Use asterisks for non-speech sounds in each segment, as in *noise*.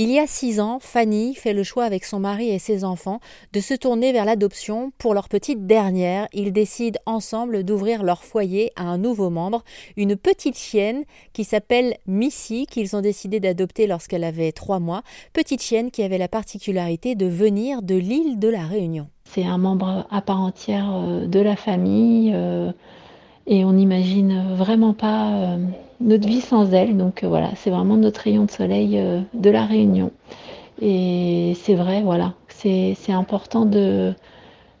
Il y a six ans, Fanny fait le choix avec son mari et ses enfants de se tourner vers l'adoption pour leur petite dernière. Ils décident ensemble d'ouvrir leur foyer à un nouveau membre, une petite chienne qui s'appelle Missy, qu'ils ont décidé d'adopter lorsqu'elle avait trois mois. Petite chienne qui avait la particularité de venir de l'île de la Réunion. C'est un membre à part entière euh, de la famille euh, et on n'imagine vraiment pas euh, notre vie sans elle. Donc euh, voilà, c'est vraiment notre rayon de soleil euh, de la Réunion. Et c'est vrai, voilà, c'est important de,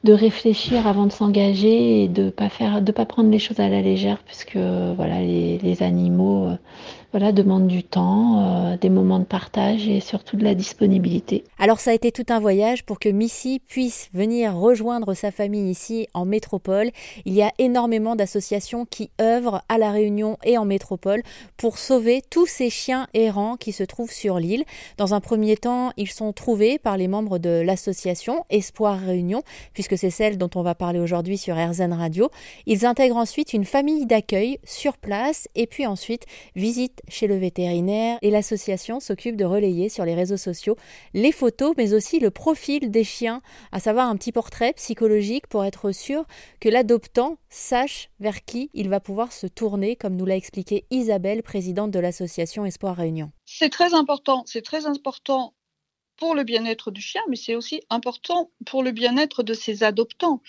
de réfléchir avant de s'engager et de pas pas prendre les choses à la légère puisque voilà les, animaux euh, voilà demandent du temps, euh, des moments de partage et surtout de la disponibilité. Alors ça a été tout un voyage pour que Missy puisse venir rejoindre sa famille ici en métropole. Il y a énormément d'associations qui œuvrent à la Réunion et en métropole pour sauver tous ces chiens errants qui se trouvent sur l'île. Dans un premier temps, ils sont trouvés par les membres de l'association Espoir Réunion puisque c'est celle dont on va parler aujourd'hui sur RZN Radio. Ils intègrent ensuite une famille d'accueil sur place et puis ensuite visitent chez le vétérinaire et l'association s'occupe de relayer sur les réseaux sociaux les photos mais aussi le profil des chiens, à savoir un petit portrait psychologique pour être sûr que l'adoptant sache vers qui il va pouvoir se tourner, comme nous l'a expliqué Isabelle, présidente de l'association Espoir Réunion. C'est très important, c'est très important pour le bien-être du chien, mais c'est aussi important pour le bien-être de ses adoptants.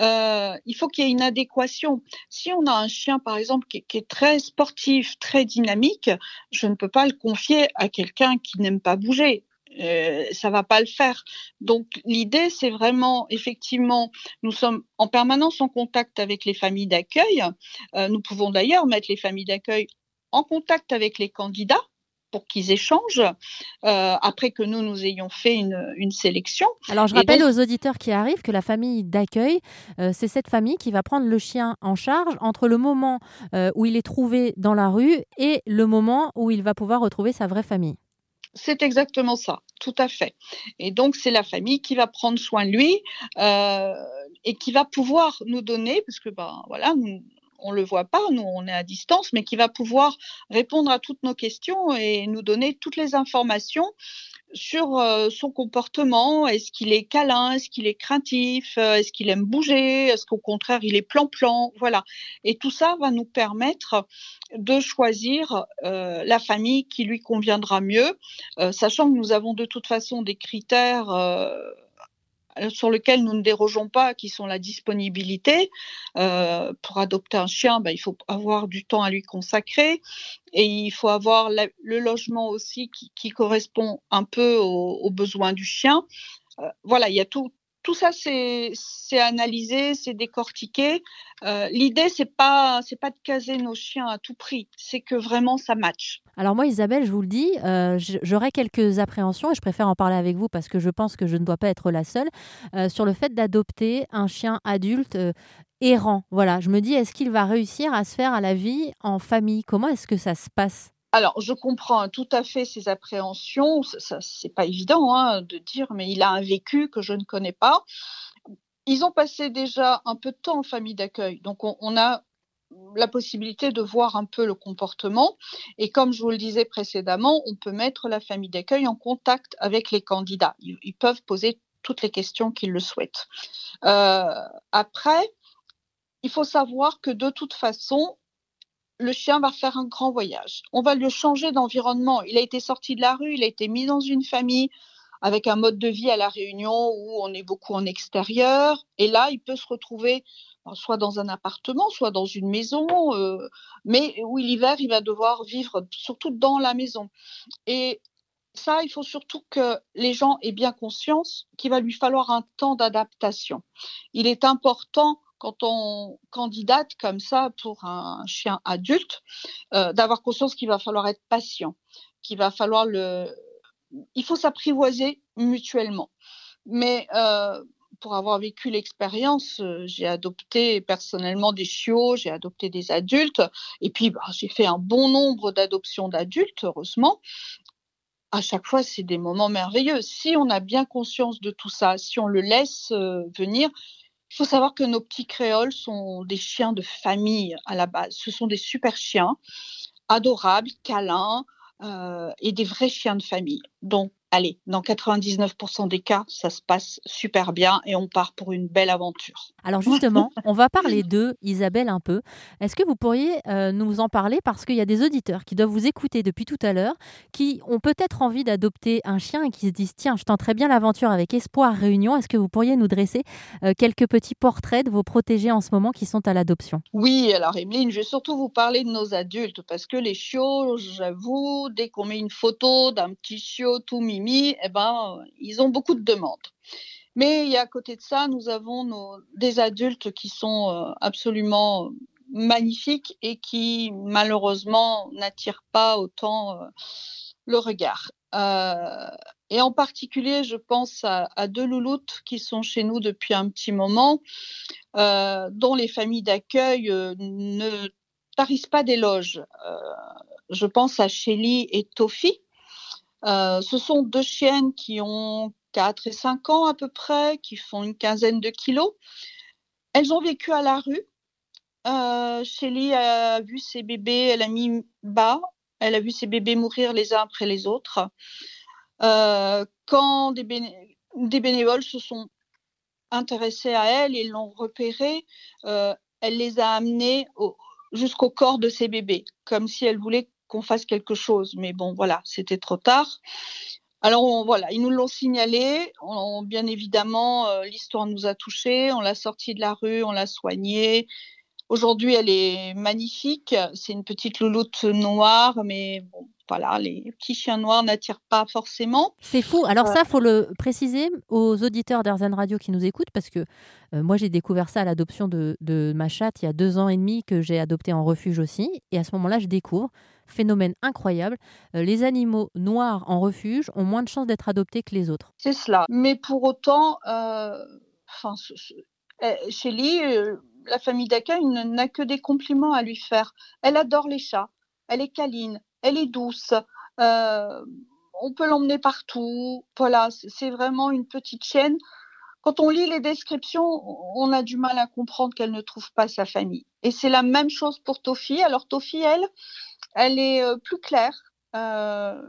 Euh, il faut qu'il y ait une adéquation. Si on a un chien, par exemple, qui, est très sportif, très dynamique, je ne peux pas le confier à quelqu'un qui n'aime pas bouger. Euh, ça va pas le faire. Donc l'idée, c'est vraiment, effectivement, nous sommes en permanence en contact avec les familles d'accueil. Euh, nous pouvons d'ailleurs mettre les familles d'accueil en contact avec les candidats pour qu'ils échangent euh, après que nous, nous ayons fait une, une sélection. Alors, je rappelle donc... aux auditeurs qui arrivent que la famille d'accueil, euh, c'est cette famille qui va prendre le chien en charge entre le moment euh, où il est trouvé dans la rue et le moment où il va pouvoir retrouver sa vraie famille. C'est exactement ça, tout à fait. Et donc, c'est la famille qui va prendre soin de lui euh, et qui va pouvoir nous donner, parce que ben, voilà, nous, on le voit pas, nous on est à distance, mais qui va pouvoir répondre à toutes nos questions et nous donner toutes les informations sur euh, son comportement. Est-ce qu'il est câlin? Est-ce qu'il est craintif? Est-ce qu'il aime bouger? Est-ce qu'au contraire il est plan-plan? Voilà. Et tout ça va nous permettre de choisir euh, la famille qui lui conviendra mieux, euh, sachant que nous avons de toute façon des critères sur lequel nous ne dérogeons pas, qui sont la disponibilité. Euh, pour adopter un chien, ben, il faut avoir du temps à lui consacrer et il faut avoir le logement aussi qui, correspond un peu aux, aux besoins du chien. Euh, voilà, il y a tout, tout ça, c'est analysé, c'est décortiqué. Euh, L'idée, c'est pas c'est pas de caser nos chiens à tout prix, c'est que vraiment ça match. Alors moi, Isabelle, je vous le dis, euh, j'aurais quelques appréhensions et je préfère en parler avec vous parce que je pense que je ne dois pas être la seule euh, sur le fait d'adopter un chien adulte errant. Voilà, je me dis, est-ce qu'il va réussir à se faire à la vie en famille? Comment est-ce que ça se passe? Alors, je comprends tout à fait ces appréhensions. Ça, c'est pas évident hein, de dire, mais il a un vécu que je ne connais pas. Ils ont passé déjà un peu de temps en famille d'accueil, donc on, on a la possibilité de voir un peu le comportement. Et comme je vous le disais précédemment, on peut mettre la famille d'accueil en contact avec les candidats. Ils, ils, peuvent poser toutes les questions qu'ils le souhaitent. Euh, après, il faut savoir que de toute façon, le chien va faire un grand voyage. On va lui changer d'environnement. Il a été sorti de la rue, il a été mis dans une famille avec un mode de vie à la Réunion où on est beaucoup en extérieur. Et là, il peut se retrouver soit dans un appartement, soit dans une maison, euh, mais où l'hiver, il va devoir vivre surtout dans la maison. Et ça, il faut surtout que les gens aient bien conscience qu'il va lui falloir un temps d'adaptation. Il est important quand on candidate comme ça pour un chien adulte, euh, d'avoir conscience qu'il va falloir être patient, qu'il va falloir le, il faut s'apprivoiser mutuellement. Mais euh, pour avoir vécu l'expérience, euh, j'ai adopté personnellement des chiots, j'ai adopté des adultes, et puis bah, j'ai fait un bon nombre d'adoptions d'adultes, heureusement. À chaque fois, c'est des moments merveilleux. Si on a bien conscience de tout ça, si on le laisse venir, il faut savoir que nos petits créoles sont des chiens de famille à la base. Ce sont des super chiens, adorables, câlins, et des vrais chiens de famille. Donc allez, dans 99% des cas, ça se passe super bien et on part pour une belle aventure. Alors justement, *laughs* on va parler d'eux, Isabelle, un peu. Est-ce que vous pourriez euh, nous en parler? Parce qu'il y a des auditeurs qui doivent vous écouter depuis tout à l'heure, qui ont peut-être envie d'adopter un chien et qui se disent tiens, je tenterai bien l'aventure avec Espoir Réunion. Est-ce que vous pourriez nous dresser euh, quelques petits portraits de vos protégés en ce moment qui sont à l'adoption? Oui, alors Emeline, je vais surtout vous parler de nos adultes parce que les chiots, j'avoue, dès qu'on met une photo d'un petit chiot tout mignon, eh ben, ils ont beaucoup de demandes. Mais à côté de ça, nous avons des adultes qui sont euh, absolument magnifiques et qui malheureusement n'attirent pas autant euh, le regard. Euh, et en particulier, je pense à, deux louloutes qui sont chez nous depuis un petit moment, dont les familles d'accueil ne tarissent pas d'éloges. je pense à Shelly et Tofi, euh, ce sont deux chiennes qui ont 4 et 5 ans à peu près, qui font une quinzaine de kilos. Elles ont vécu à la rue. Euh, Shelly a vu ses bébés, elle a mis bas, elle a vu ses bébés mourir les uns après les autres. Euh, quand des, bénévoles se sont intéressés à elle et l'ont repérée, elle les a amenés jusqu'au corps de ses bébés, comme si elle voulait qu'on fasse quelque chose. Mais bon, voilà, c'était trop tard. Alors voilà, ils nous l'ont signalé. bien évidemment, euh, l'histoire nous a touchés. On l'a sortie de la rue, on l'a soignée. Aujourd'hui, elle est magnifique. C'est une petite louloute noire, mais bon, voilà, les petits chiens noirs n'attirent pas forcément. C'est fou. Alors ça, faut le préciser aux auditeurs d'Airzen Radio qui nous écoutent, parce que euh, moi, j'ai découvert ça à l'adoption de, de, ma chatte il y a deux ans et demi que j'ai adopté en refuge aussi. Et à ce moment-là, je découvre, phénomène incroyable, euh, les animaux noirs en refuge ont moins de chances d'être adoptés que les autres. C'est cela. Mais pour autant, euh, chez Lee, la famille d'accueil n'a que des compliments à lui faire. Elle adore les chats, elle est câline, elle est douce. Euh, on peut l'emmener partout. Voilà, c'est vraiment une petite chienne. Quand on lit les descriptions, on a du mal à comprendre qu'elle ne trouve pas sa famille. Et c'est la même chose pour Tofi. Alors Tofi, elle, elle est euh, plus claire, euh,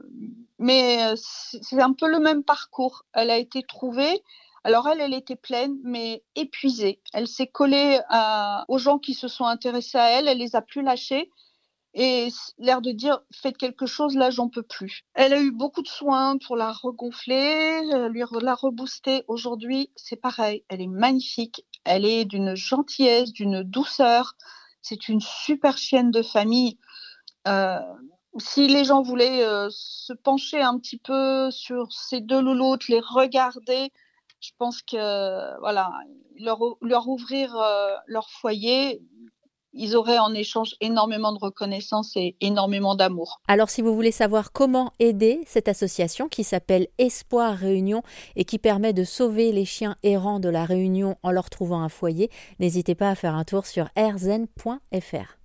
mais c'est un peu le même parcours. Elle a été trouvée, alors elle, elle était pleine, mais épuisée. Elle s'est collée aux gens qui se sont intéressés à elle, elle les a plus lâchés et l'air de dire faites quelque chose, là j'en peux plus. Elle a eu beaucoup de soins pour la regonfler, euh, lui la rebooster. Aujourd'hui, c'est pareil, elle est magnifique, elle est d'une gentillesse, d'une douceur. C'est une super chienne de famille. Euh, si les gens voulaient euh, se pencher un petit peu sur ces deux louloutes, les regarder, je pense que voilà, leur, ouvrir leur foyer, ils auraient en échange énormément de reconnaissance et énormément d'amour. Alors si vous voulez savoir comment aider cette association qui s'appelle Espoir Réunion et qui permet de sauver les chiens errants de la Réunion en leur trouvant un foyer, n'hésitez pas à faire un tour sur rzen.fr.